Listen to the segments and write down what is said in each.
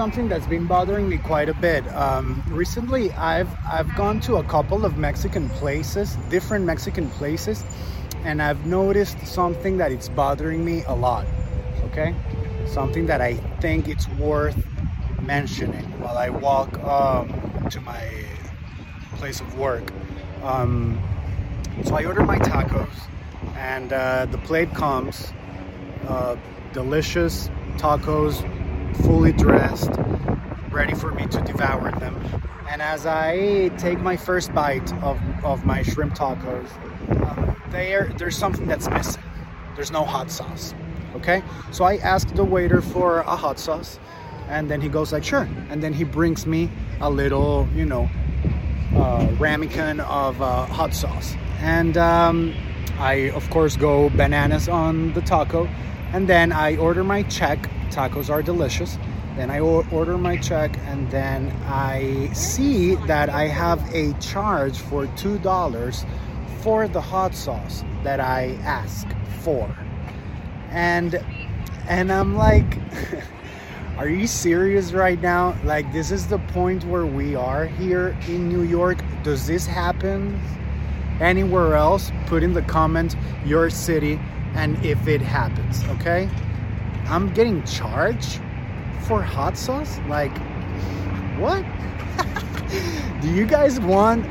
something that's been bothering me quite a bit. Um, recently, I've I've gone to a couple of Mexican places, different Mexican places, and I've noticed something that it's bothering me a lot. Okay, something that I think it's worth mentioning while I walk um, to my place of work. Um, so I order my tacos, and uh, the plate comes. Uh, delicious tacos fully dressed, ready for me to devour them. And as I take my first bite of, of my shrimp tacos, uh, there there's something that's missing. There's no hot sauce. Okay, so I asked the waiter for a hot sauce, and then he goes like, "Sure," and then he brings me a little, you know, uh, ramekin of uh, hot sauce, and um, I of course go bananas on the taco, and then I order my check tacos are delicious. Then I order my check and then I see that I have a charge for $2 for the hot sauce that I ask for. And and I'm like are you serious right now? Like this is the point where we are here in New York. Does this happen anywhere else? Put in the comment your city and if it happens, okay? I'm getting charged for hot sauce? Like, what? Do you guys want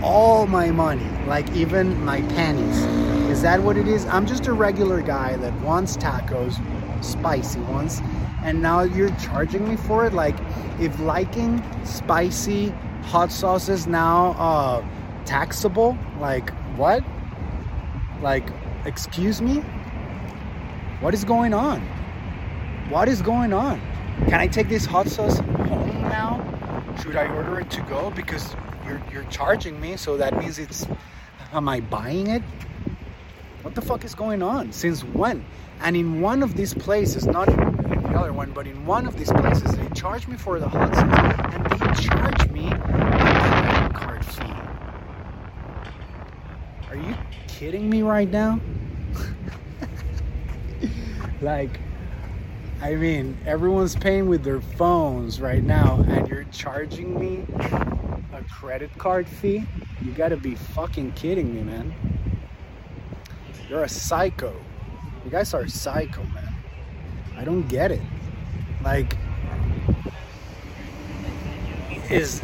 all my money? Like, even my pennies? Is that what it is? I'm just a regular guy that wants tacos, spicy ones, and now you're charging me for it? Like, if liking spicy hot sauce is now uh, taxable, like, what? Like, excuse me? What is going on? What is going on? Can I take this hot sauce home now? Should I order it to go? Because you're, you're charging me, so that means it's. Am I buying it? What the fuck is going on? Since when? And in one of these places, not in the other one, but in one of these places, they charge me for the hot sauce and they charge me a credit card fee. Are you kidding me right now? like, I mean, everyone's paying with their phones right now, and you're charging me a credit card fee? You gotta be fucking kidding me, man. You're a psycho. You guys are psycho, man. I don't get it. Like, is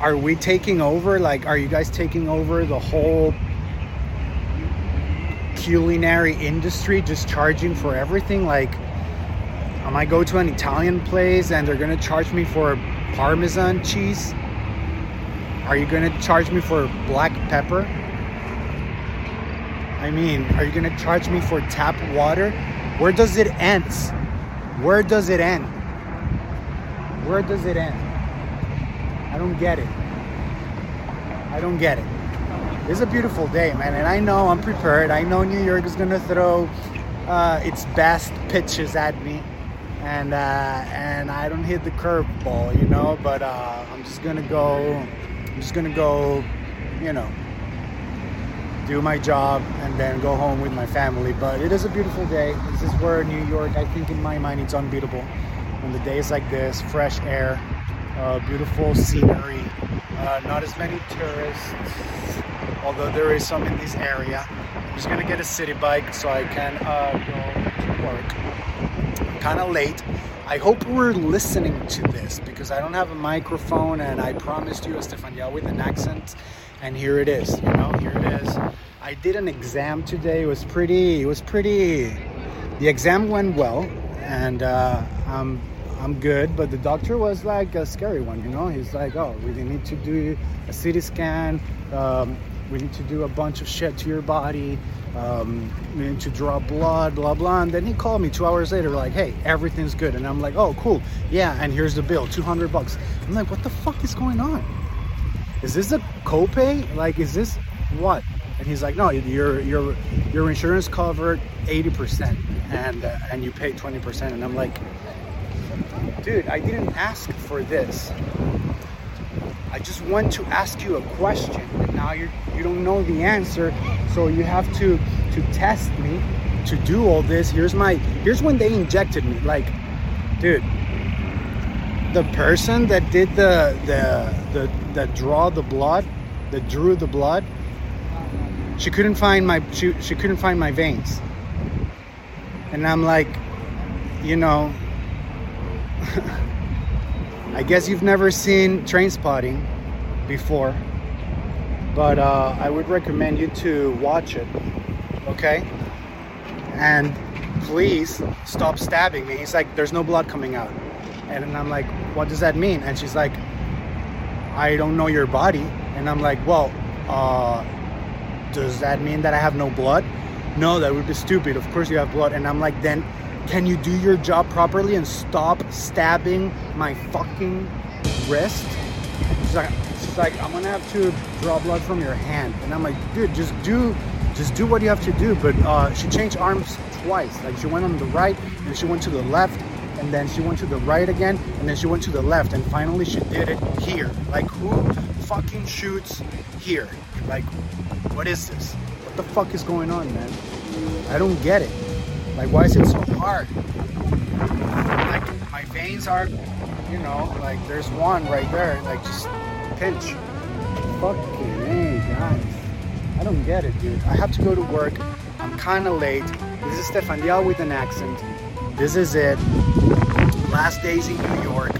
are we taking over? Like, are you guys taking over the whole culinary industry, just charging for everything? Like, I might go to an Italian place and they're gonna charge me for Parmesan cheese. Are you gonna charge me for black pepper? I mean, are you gonna charge me for tap water? Where does it end? Where does it end? Where does it end? I don't get it. I don't get it. It's a beautiful day, man, and I know I'm prepared. I know New York is gonna throw uh, its best pitches at me and uh, and I don't hit the curveball, you know. But uh, I'm just gonna go. I'm just gonna go, you know, do my job and then go home with my family. But it is a beautiful day. This is where New York. I think in my mind it's unbeatable. When the days like this, fresh air, uh, beautiful scenery, uh, not as many tourists, although there is some in this area. I'm just gonna get a city bike so I can uh, go to work kind of late. I hope we're listening to this because I don't have a microphone and I promised you a Stefania with an accent and here it is, you know, here it is. I did an exam today. It was pretty, it was pretty, the exam went well and uh, I'm, I'm good, but the doctor was like a scary one, you know, he's like, oh, we need to do a CT scan. Um, we need to do a bunch of shit to your body um, need to draw blood, blah blah. And then he called me two hours later, like, "Hey, everything's good." And I'm like, "Oh, cool, yeah." And here's the bill, 200 bucks. I'm like, "What the fuck is going on? Is this a copay? Like, is this what?" And he's like, "No, your your your insurance covered 80%, and uh, and you pay 20%." And I'm like, "Dude, I didn't ask for this." I just want to ask you a question, and now you you don't know the answer, so you have to to test me to do all this. Here's my here's when they injected me. Like, dude, the person that did the the the that draw the blood, that drew the blood, she couldn't find my she, she couldn't find my veins. And I'm like, you know, I guess you've never seen Trainspotting before, but uh, I would recommend you to watch it. Okay? And please stop stabbing me. He's like, there's no blood coming out. And I'm like, what does that mean? And she's like, I don't know your body. And I'm like, well, uh, does that mean that I have no blood? No, that would be stupid. Of course you have blood. And I'm like, then can you do your job properly and stop stabbing my fucking wrist? She's like, she's like, I'm gonna have to draw blood from your hand. And I'm like, dude, just do just do what you have to do. But uh, she changed arms twice. Like she went on the right and she went to the left and then she went to the right again and then she went to the left and finally she did it here. Like who fucking shoots here? Like what is this? What the fuck is going on, man? I don't get it. Like why is it so hard? Like my veins are, you know, like there's one right there. Like just pinch. Fucking hey guys. I don't get it, dude. I have to go to work. I'm kind of late. This is Stefan Dial with an accent. This is it. Last days in New York.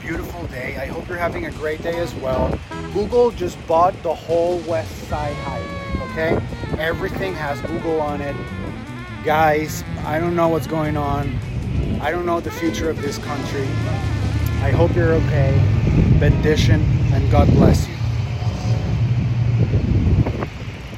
Beautiful day. I hope you're having a great day as well. Google just bought the whole West Side Highway, okay? Everything has Google on it. Guys, I don't know what's going on. I don't know the future of this country. I hope you're okay. Bendition and God bless you.